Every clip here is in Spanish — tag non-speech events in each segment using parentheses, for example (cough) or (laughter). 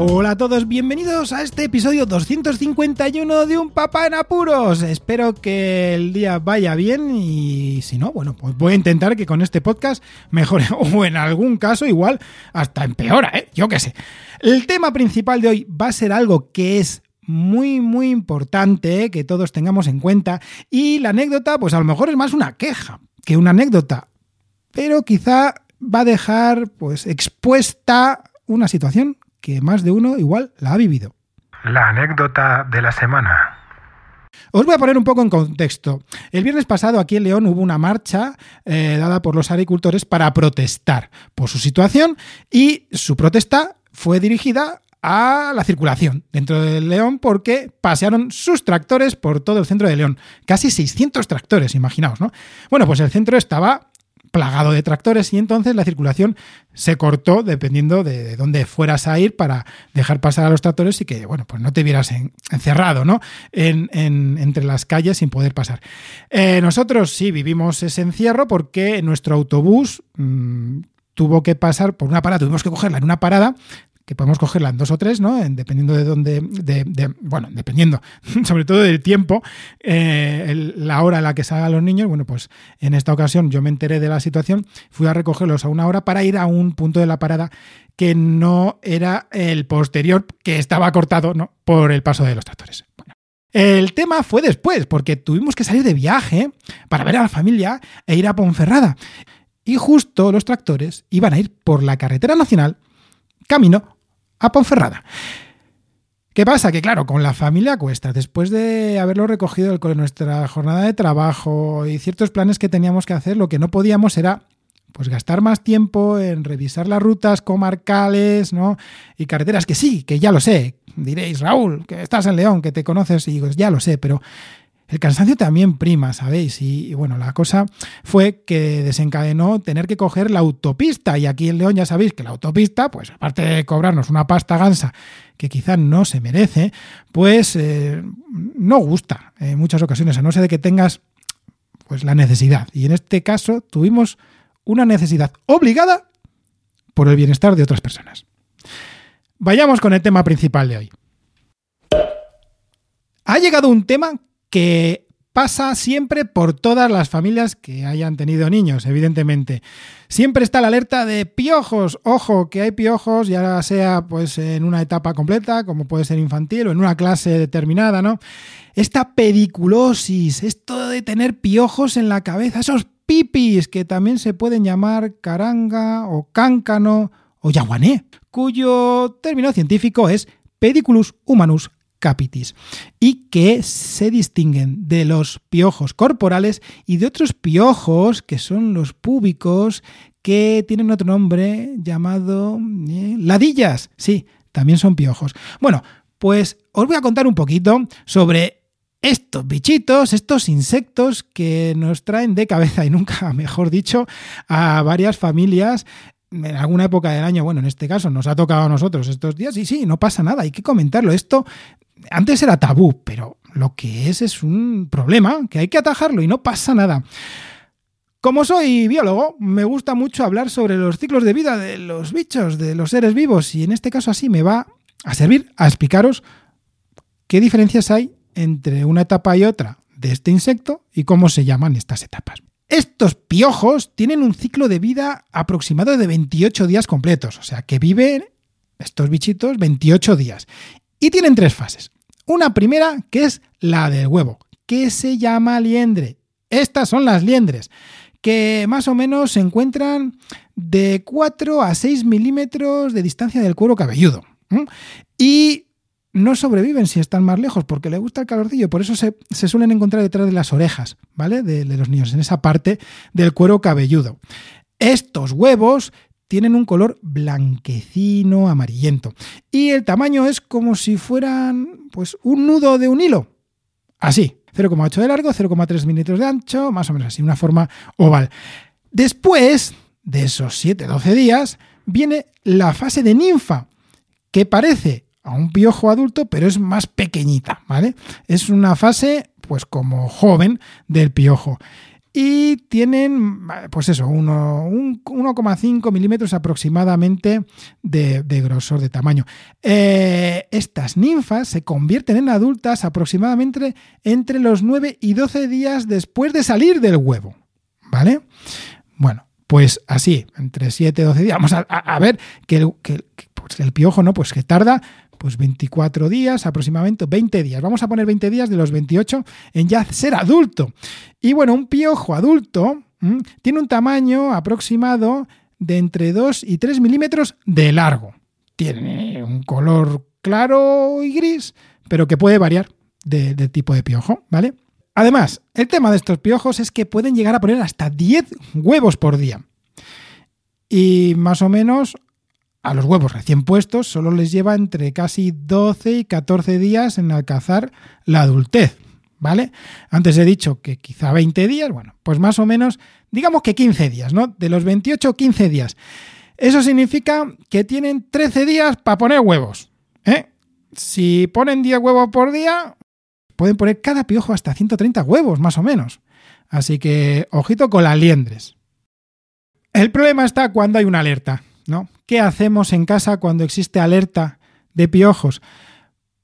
Hola a todos, bienvenidos a este episodio 251 de Un Papá en Apuros. Espero que el día vaya bien y si no, bueno, pues voy a intentar que con este podcast mejore (laughs) o en algún caso igual hasta empeora, ¿eh? Yo qué sé. El tema principal de hoy va a ser algo que es muy, muy importante que todos tengamos en cuenta y la anécdota, pues a lo mejor es más una queja que una anécdota, pero quizá va a dejar pues expuesta una situación que más de uno igual la ha vivido. La anécdota de la semana. Os voy a poner un poco en contexto. El viernes pasado aquí en León hubo una marcha eh, dada por los agricultores para protestar por su situación y su protesta fue dirigida a la circulación dentro de León porque pasearon sus tractores por todo el centro de León. Casi 600 tractores, imaginaos, ¿no? Bueno, pues el centro estaba plagado de tractores y entonces la circulación se cortó dependiendo de, dónde fueras a ir para dejar pasar a los tractores y que, bueno, pues no te vieras encerrado, ¿no? En, entre las calles sin poder pasar. Eh, nosotros sí vivimos ese encierro porque nuestro autobús mm, tuvo que pasar por una parada, tuvimos que cogerla en una parada que podemos cogerla en dos o tres, ¿no? dependiendo de dónde, de, bueno, dependiendo (laughs) sobre todo del tiempo, eh, la hora en la que salgan los niños. Bueno, pues en esta ocasión yo me enteré de la situación, fui a recogerlos a una hora para ir a un punto de la parada que no era el posterior, que estaba cortado por el paso de los tractores. El tema fue después, porque tuvimos que salir de viaje para ver a la familia e ir a Ponferrada. Y justo los tractores iban a ir por la carretera nacional camino a Ponferrada. ¿Qué pasa? Que claro, con la familia cuesta. Después de haberlo recogido con nuestra jornada de trabajo y ciertos planes que teníamos que hacer, lo que no podíamos era pues gastar más tiempo en revisar las rutas comarcales, ¿no? Y carreteras que sí, que ya lo sé. Diréis, Raúl, que estás en León, que te conoces, y digo, ya lo sé, pero el cansancio también prima, ¿sabéis? Y, bueno, la cosa fue que desencadenó tener que coger la autopista. Y aquí en León ya sabéis que la autopista, pues aparte de cobrarnos una pasta gansa que quizás no se merece, pues eh, no gusta en muchas ocasiones, a no ser de que tengas pues la necesidad. Y en este caso tuvimos una necesidad obligada por el bienestar de otras personas. Vayamos con el tema principal de hoy. Ha llegado un tema que pasa siempre por todas las familias que hayan tenido niños, evidentemente. Siempre está la alerta de piojos. Ojo, que hay piojos, ya sea pues en una etapa completa, como puede ser infantil, o en una clase determinada, ¿no? Esta pediculosis, esto de tener piojos en la cabeza, esos pipis que también se pueden llamar caranga o cáncano o yaguané, cuyo término científico es Pediculus humanus capitis y que se distinguen de los piojos corporales y de otros piojos que son los púbicos que tienen otro nombre llamado eh, ladillas. Sí, también son piojos. Bueno, pues os voy a contar un poquito sobre estos bichitos, estos insectos que nos traen de cabeza y nunca, (laughs) mejor dicho, a varias familias en alguna época del año, bueno, en este caso nos ha tocado a nosotros estos días y sí, no pasa nada, hay que comentarlo. Esto antes era tabú, pero lo que es es un problema que hay que atajarlo y no pasa nada. Como soy biólogo, me gusta mucho hablar sobre los ciclos de vida de los bichos, de los seres vivos, y en este caso así me va a servir a explicaros qué diferencias hay entre una etapa y otra de este insecto y cómo se llaman estas etapas. Estos piojos tienen un ciclo de vida aproximado de 28 días completos, o sea que viven estos bichitos 28 días. Y tienen tres fases. Una primera que es la del huevo, que se llama liendre. Estas son las liendres, que más o menos se encuentran de 4 a 6 milímetros de distancia del cuero cabelludo. Y no sobreviven si están más lejos porque le gusta el calorcillo, por eso se, suelen encontrar detrás de las orejas, ¿vale? De, de, los niños, en esa parte del cuero cabelludo. Estos huevos tienen un color blanquecino, amarillento. Y el tamaño es como si fueran pues un nudo de un hilo. Así, 0,8 de largo, 0,3 milímetros de ancho, más o menos así, una forma oval. Después de esos 7-12 días viene la fase de ninfa, que parece a un piojo adulto, pero es más pequeñita, ¿vale? Es una fase, pues como joven del piojo. Y tienen, pues eso, 1,5 milímetros aproximadamente de, grosor, de tamaño. Eh, estas ninfas se convierten en adultas aproximadamente entre los 9 y 12 días después de salir del huevo, ¿vale? Bueno, pues así, entre 7 y 12 días. Vamos a, ver que el, pues el piojo, ¿no? Pues que tarda pues 24 días, aproximadamente 20 días. Vamos a poner 20 días de los 28 en ya ser adulto. Y bueno, un piojo adulto tiene un tamaño aproximado de entre 2 y 3 milímetros de largo. Tiene un color claro y gris, pero que puede variar de tipo de piojo, ¿vale? Además, el tema de estos piojos es que pueden llegar a poner hasta 10 huevos por día. Y más o menos a los huevos recién puestos solo les lleva entre casi 12 y 14 días en alcanzar la adultez, ¿vale? Antes he dicho que quizá 20 días, bueno, pues más o menos, digamos que 15 días, ¿no? De los 28, 15 días. Eso significa que tienen 13 días para poner huevos, ¿eh? Si ponen 10 huevos por día, pueden poner cada piojo hasta 130 huevos, más o menos. Así que, ojito con las liendres. El problema está cuando hay una alerta. ¿no? ¿Qué hacemos en casa cuando existe alerta de piojos?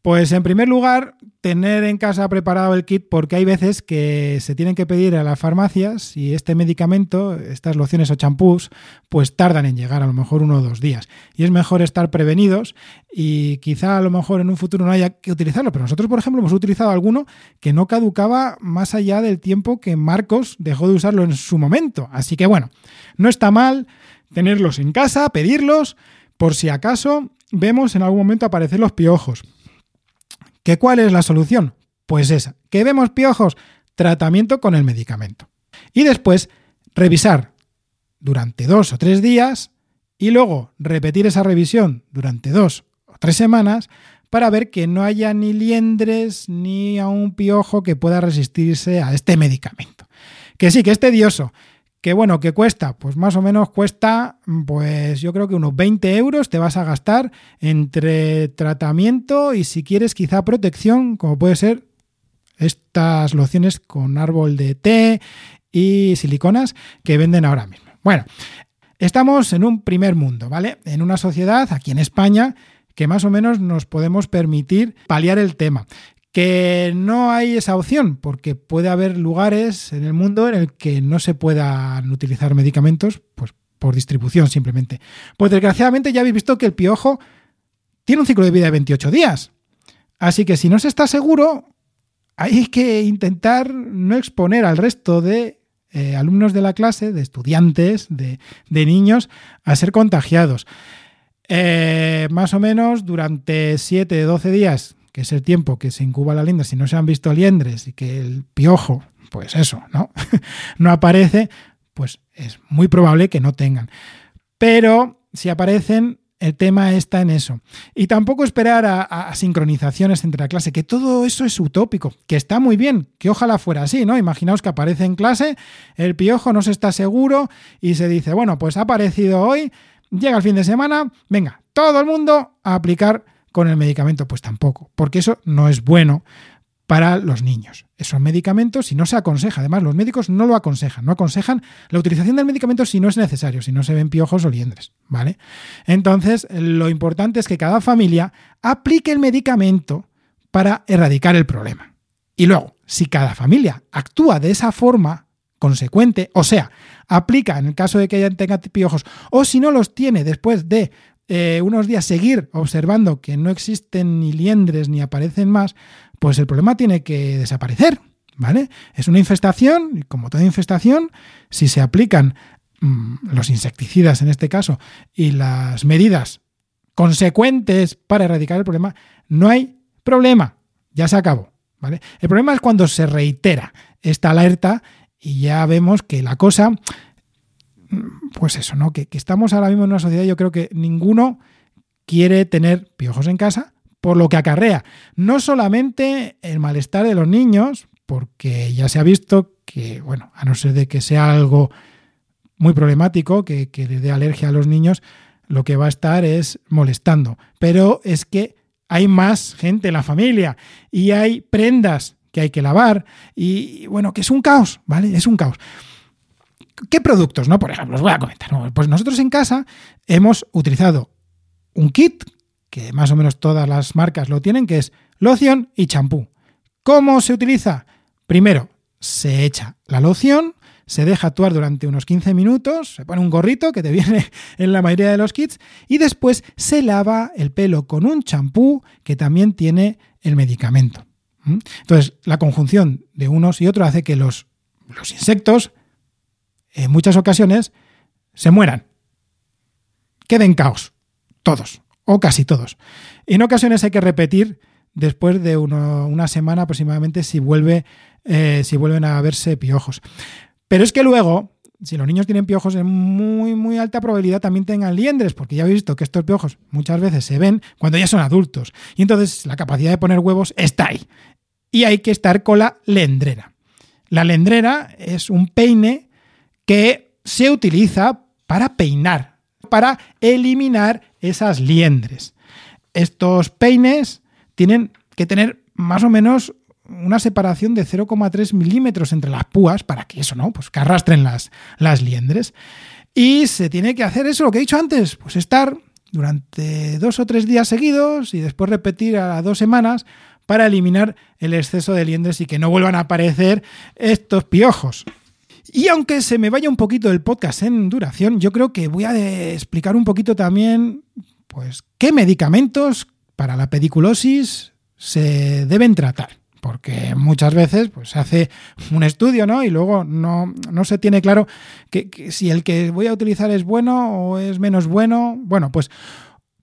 Pues en primer lugar, tener en casa preparado el kit porque hay veces que se tienen que pedir a las farmacias y este medicamento, estas lociones o champús, pues tardan en llegar a lo mejor uno o dos días. Y es mejor estar prevenidos y quizá a lo mejor en un futuro no haya que utilizarlo. Pero nosotros, por ejemplo, hemos utilizado alguno que no caducaba más allá del tiempo que Marcos dejó de usarlo en su momento. Así que bueno, no está mal tenerlos en casa, pedirlos, por si acaso vemos en algún momento aparecer los piojos. ¿Qué cuál es la solución? Pues esa, que vemos piojos, tratamiento con el medicamento. Y después revisar durante dos o tres días y luego repetir esa revisión durante dos o tres semanas para ver que no haya ni liendres ni a un piojo que pueda resistirse a este medicamento. Que sí, que es tedioso, ¿Qué bueno, ¿qué cuesta? Pues más o menos cuesta, pues yo creo que unos 20 euros te vas a gastar entre tratamiento y si quieres quizá protección, como puede ser estas lociones con árbol de té y siliconas que venden ahora mismo. Bueno, estamos en un primer mundo, ¿vale? En una sociedad aquí en España que más o menos nos podemos permitir paliar el tema que no hay esa opción, porque puede haber lugares en el mundo en el que no se puedan utilizar medicamentos, pues por distribución simplemente. Pues desgraciadamente ya habéis visto que el piojo tiene un ciclo de vida de 28 días. Así que si no se está seguro, hay que intentar no exponer al resto de eh, alumnos de la clase, de estudiantes, de, niños, a ser contagiados. Eh, más o menos durante 7-12 días que es el tiempo que se incuba la liendre, si no se han visto liendres y que el piojo, pues eso, ¿no? (laughs) no aparece, pues es muy probable que no tengan. Pero si aparecen, el tema está en eso. Y tampoco esperar a, sincronizaciones entre la clase, que todo eso es utópico, que está muy bien, que ojalá fuera así, ¿no? Imaginaos que aparece en clase, el piojo no se está seguro y se dice, bueno, pues ha aparecido hoy, llega el fin de semana, venga, todo el mundo a aplicar con el medicamento? Pues tampoco, porque eso no es bueno para los niños. Esos medicamentos, si no se aconseja, además los médicos no lo aconsejan, no aconsejan la utilización del medicamento si no es necesario, si no se ven piojos o liendres, ¿vale? Entonces, lo importante es que cada familia aplique el medicamento para erradicar el problema. Y luego, si cada familia actúa de esa forma consecuente, o sea, aplica en el caso de que ella tenga piojos, o si no los tiene después de eh, unos días seguir observando que no existen ni liendres ni aparecen más, pues el problema tiene que desaparecer, ¿vale? Es una infestación y como toda infestación, si se aplican mm, los insecticidas en este caso y las medidas consecuentes para erradicar el problema, no hay problema, ya se acabó, ¿vale? El problema es cuando se reitera esta alerta y ya vemos que la cosa pues eso, ¿no? Que, estamos ahora mismo en una sociedad, yo creo que ninguno quiere tener piojos en casa por lo que acarrea. No solamente el malestar de los niños, porque ya se ha visto que, bueno, a no ser de que sea algo muy problemático, que, que le dé alergia a los niños, lo que va a estar es molestando. Pero es que hay más gente en la familia y hay prendas que hay que lavar y bueno, que es un caos, ¿vale? Es un caos. ¿Qué productos, no? Por ejemplo, os voy a comentar. Pues nosotros en casa hemos utilizado un kit, que más o menos todas las marcas lo tienen, que es loción y champú. ¿Cómo se utiliza? Primero, se echa la loción, se deja actuar durante unos 15 minutos, se pone un gorrito que te (laughs) viene en la mayoría de los kits y después se lava el pelo con un champú que también tiene el medicamento. Entonces, la conjunción de unos y otros hace que los, los insectos, en muchas ocasiones, se mueran. Queden caos. Todos, o casi todos. En ocasiones hay que repetir después de una semana aproximadamente si, vuelve, eh, si vuelven a verse piojos. Pero es que luego, si los niños tienen piojos, es muy, muy alta probabilidad también tengan liendres, porque ya habéis visto que estos piojos muchas veces se ven cuando ya son adultos. Y entonces la capacidad de poner huevos está ahí. Y hay que estar con la lendrera. La lendrera es un peine que se utiliza para peinar, para eliminar esas liendres. Estos peines tienen que tener más o menos una separación de 0,3 milímetros entre las púas para que eso, ¿no? Pues que arrastren las, las liendres. Y se tiene que hacer eso, lo que he dicho antes, pues estar durante dos o tres días seguidos y después repetir a dos semanas para eliminar el exceso de liendres y que no vuelvan a aparecer estos piojos. Y aunque se me vaya un poquito el podcast en duración, yo creo que voy a explicar un poquito también pues qué medicamentos para la pediculosis se deben tratar porque muchas veces pues, se hace un estudio ¿no? y luego no, se tiene claro que, si el que voy a utilizar es bueno o es menos bueno. Bueno, pues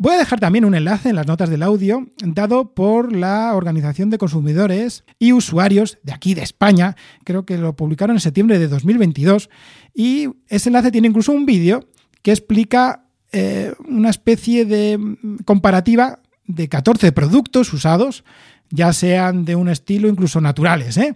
voy a dejar también un enlace en las notas del audio dado por la Organización de Consumidores y Usuarios de aquí de España. Creo que lo publicaron en septiembre de 2022 y ese enlace tiene incluso un vídeo que explica eh, una especie de comparativa de 14 productos usados ya sean de un estilo incluso naturales. ¿eh?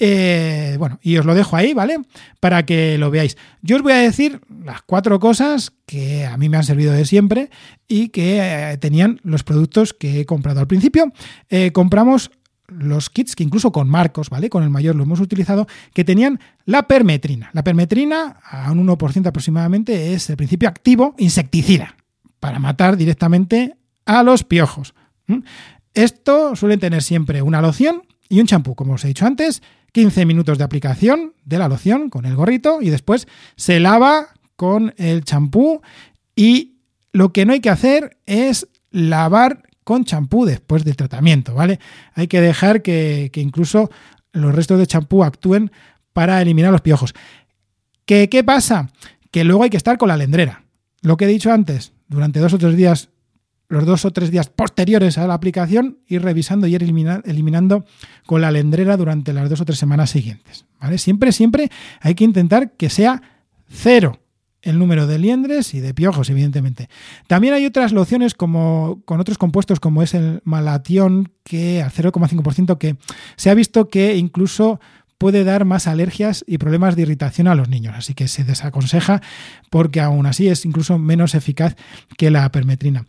¿Eh? bueno, y os lo dejo ahí, ¿vale? Para que lo veáis. Yo os voy a decir las cuatro cosas que a mí me han servido de siempre y que eh, tenían los productos que he comprado. Al principio eh, compramos los kits que incluso con Marcos, ¿vale? Con el mayor lo hemos utilizado, que tenían la permetrina. La permetrina, a un 1% aproximadamente, es el principio activo insecticida para matar directamente a los piojos. Esto suele tener siempre una loción y un champú, como os he dicho antes, 15 minutos de aplicación de la loción con el gorrito y después se lava con el champú y lo que no hay que hacer es lavar con champú después del tratamiento, ¿vale? Hay que dejar que, incluso los restos de champú actúen para eliminar los piojos. ¿Qué, ¿Qué pasa? Que luego hay que estar con la lendrera. Lo que he dicho antes, durante dos o tres días los dos o tres días posteriores a la aplicación, ir revisando y ir eliminando con la lendrera durante las dos o tres semanas siguientes. ¿vale? Siempre, siempre hay que intentar que sea cero el número de liendres y de piojos, evidentemente. También hay otras lociones como, con otros compuestos como es el malatión, que al 0,5%, que se ha visto que incluso puede dar más alergias y problemas de irritación a los niños. Así que se desaconseja porque aún así es incluso menos eficaz que la permetrina.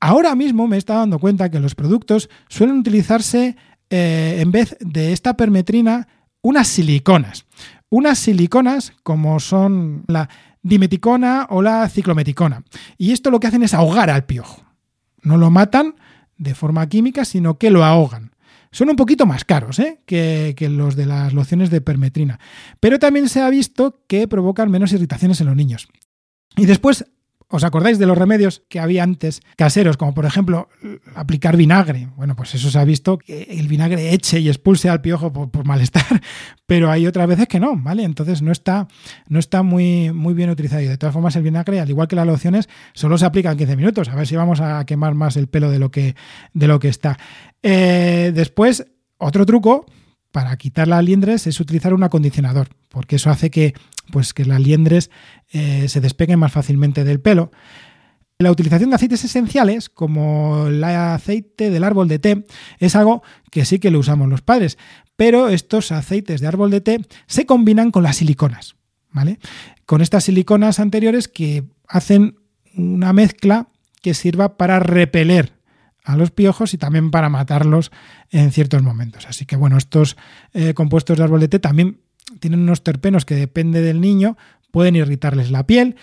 Ahora mismo me estado dando cuenta que los productos suelen utilizarse eh, en vez de esta permetrina unas siliconas. Unas siliconas como son la dimeticona o la ciclometicona. Y esto lo que hacen es ahogar al piojo. No lo matan de forma química, sino que lo ahogan. Son un poquito más caros ¿eh? que, los de las lociones de permetrina. Pero también se ha visto que provocan menos irritaciones en los niños. Y después ¿Os acordáis de los remedios que había antes caseros, como por ejemplo aplicar vinagre? Bueno, pues eso se ha visto que el vinagre eche y expulse al piojo por, malestar, (laughs) pero hay otras veces que no, ¿vale? Entonces no está, no está muy, muy bien utilizado. Y de todas formas, el vinagre, al igual que las lociones, solo se aplica en 15 minutos. A ver si vamos a quemar más el pelo de lo que, de lo que está. Eh, después, otro truco para quitar las liendres es utilizar un acondicionador, porque eso hace que, pues, que las liendres eh, se despeguen más fácilmente del pelo. La utilización de aceites esenciales, como el aceite del árbol de té, es algo que sí que lo usamos los padres, pero estos aceites de árbol de té se combinan con las siliconas. ¿vale? Con estas siliconas anteriores que hacen una mezcla que sirva para repeler a los piojos y también para matarlos en ciertos momentos. Así que bueno, estos eh, compuestos de árbol de té también tienen unos terpenos que depende del niño, pueden irritarles la piel,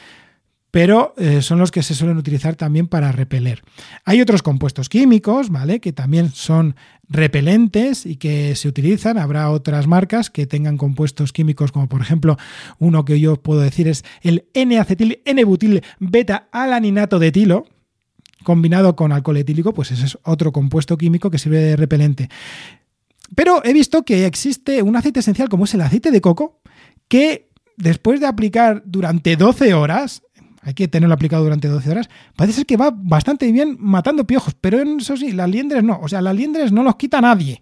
pero eh, son los que se suelen utilizar también para repeler. Hay otros compuestos químicos, ¿vale? Que también son repelentes y que se utilizan. Habrá otras marcas que tengan compuestos químicos, como por ejemplo, uno que yo puedo decir es el N-acetil N-butil beta-alaninato de etilo, combinado con alcohol etílico, pues ese es otro compuesto químico que sirve de repelente. Pero he visto que existe un aceite esencial como es el aceite de coco, que después de aplicar durante 12 horas, hay que tenerlo aplicado durante 12 horas, parece ser que va bastante bien matando piojos, pero eso sí, las liendres no, o sea, las liendres no los quita nadie.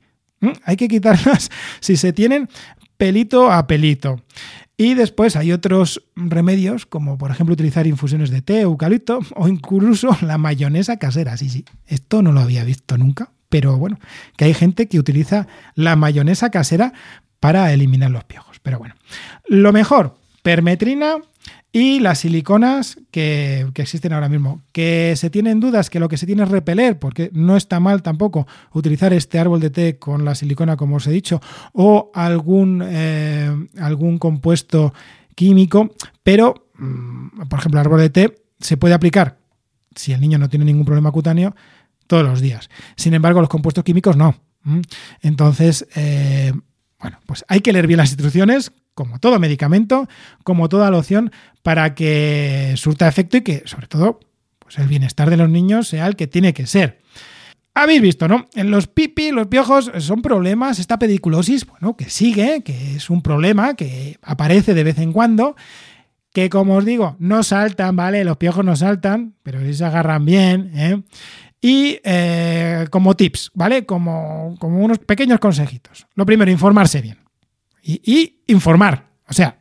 Hay que quitarlas (laughs) si se tienen pelito a pelito. Y después hay otros remedios, como por ejemplo utilizar infusiones de té, eucalipto o incluso (laughs) la mayonesa casera. Sí, sí, esto no lo había visto nunca, pero bueno, que hay gente que utiliza la mayonesa casera para eliminar los piojos. Pero bueno, lo mejor, permetrina y las siliconas que, existen ahora mismo. Que se tienen dudas que lo que se tiene es repeler, porque no está mal tampoco utilizar este árbol de té con la silicona, como os he dicho, o algún, eh, algún compuesto químico, pero, mm, por ejemplo, el árbol de té se puede aplicar, si el niño no tiene ningún problema cutáneo, todos los días. Sin embargo, los compuestos químicos no. Entonces, eh, bueno, pues hay que leer bien las instrucciones, como todo medicamento, como toda loción, para que surta efecto y que, sobre todo, pues el bienestar de los niños sea el que tiene que ser. Habéis visto, ¿no? En los pipi, los piojos son problemas, esta pediculosis, bueno, que sigue, que es un problema que aparece de vez en cuando, que como os digo, no saltan, ¿vale? Los piojos no saltan, pero sí se agarran bien, ¿eh? Y eh, como tips, ¿vale? Como, como unos pequeños consejitos. Lo primero, informarse bien y, informar, o sea,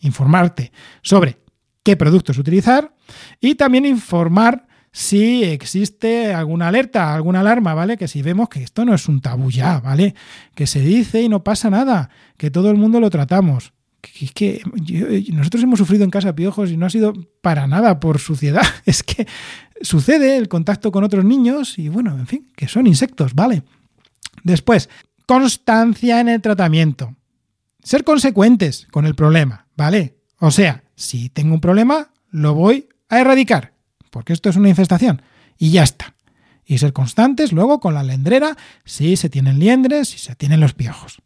informarte sobre qué productos utilizar y también informar si existe alguna alerta, alguna alarma, ¿vale? Que si vemos que esto no es un tabú ya, ¿vale? Que se dice y no pasa nada, que todo el mundo lo tratamos. Que, que nosotros hemos sufrido en casa piojos y no ha sido para nada por suciedad. (laughs) Es que sucede el contacto con otros niños y bueno, en fin, que son insectos, ¿vale? Después, constancia en el tratamiento ser consecuentes con el problema, ¿vale? O sea, si tengo un problema, lo voy a erradicar, porque esto es una infestación, y ya está. Y ser constantes luego con la lendrera, si se tienen liendres, si se tienen los piojos.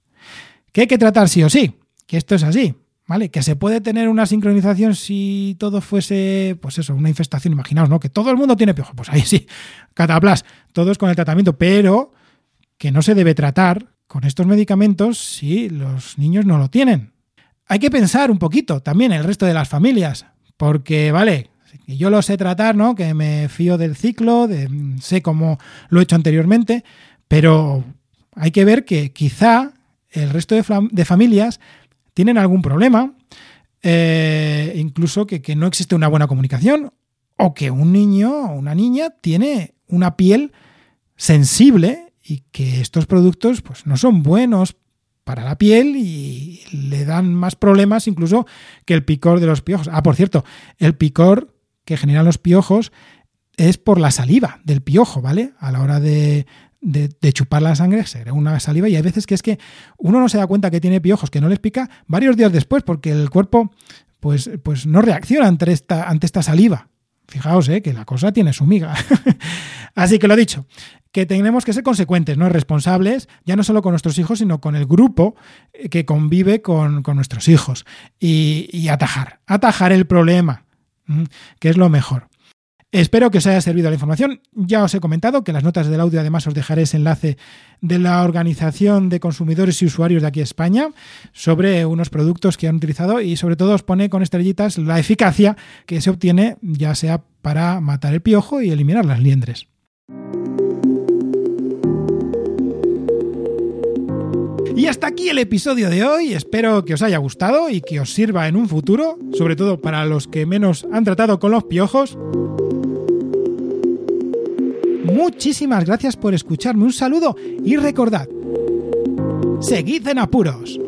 Que hay que tratar sí o sí, que esto es así, ¿vale? Que se puede tener una sincronización si todo fuese, pues eso, una infestación, imaginaos, ¿no? Que todo el mundo tiene piojos, pues ahí sí, (laughs) cataplas, todos con el tratamiento, pero que no se debe tratar con estos medicamentos si los niños no lo tienen. Hay que pensar un poquito también el resto de las familias, porque, vale, yo lo sé tratar, ¿no? Que me fío del ciclo, de, sé cómo lo he hecho anteriormente, pero hay que ver que quizá el resto de, familias tienen algún problema, eh, incluso que, que no existe una buena comunicación, o que un niño o una niña tiene una piel sensible y que estos productos pues, no son buenos para la piel y le dan más problemas incluso que el picor de los piojos. Ah, por cierto, el picor que generan los piojos es por la saliva del piojo, ¿vale? A la hora de, de, chupar la sangre se crea una saliva y hay veces que es que uno no se da cuenta que tiene piojos, que no les pica varios días después porque el cuerpo pues, pues no reacciona ante esta, ante esta saliva. Fijaos, ¿eh? que la cosa tiene su miga. (laughs) Así que lo dicho, que tenemos que ser consecuentes, ¿no? Responsables, ya no solo con nuestros hijos, sino con el grupo eh, que convive con, nuestros hijos. Y, atajar, atajar el problema, que es lo mejor. Espero que os haya servido la información. Ya os he comentado que en las notas del audio además os dejaré ese enlace de la Organización de Consumidores y Usuarios de aquí España sobre unos productos que han utilizado y sobre todo os pone con estrellitas la eficacia que se obtiene ya sea para matar el piojo y eliminar las liendres. Y hasta aquí el episodio de hoy. Espero que os haya gustado y que os sirva en un futuro, sobre todo para los que menos han tratado con los piojos. Muchísimas gracias por escucharme. Un saludo y recordad, seguid en apuros.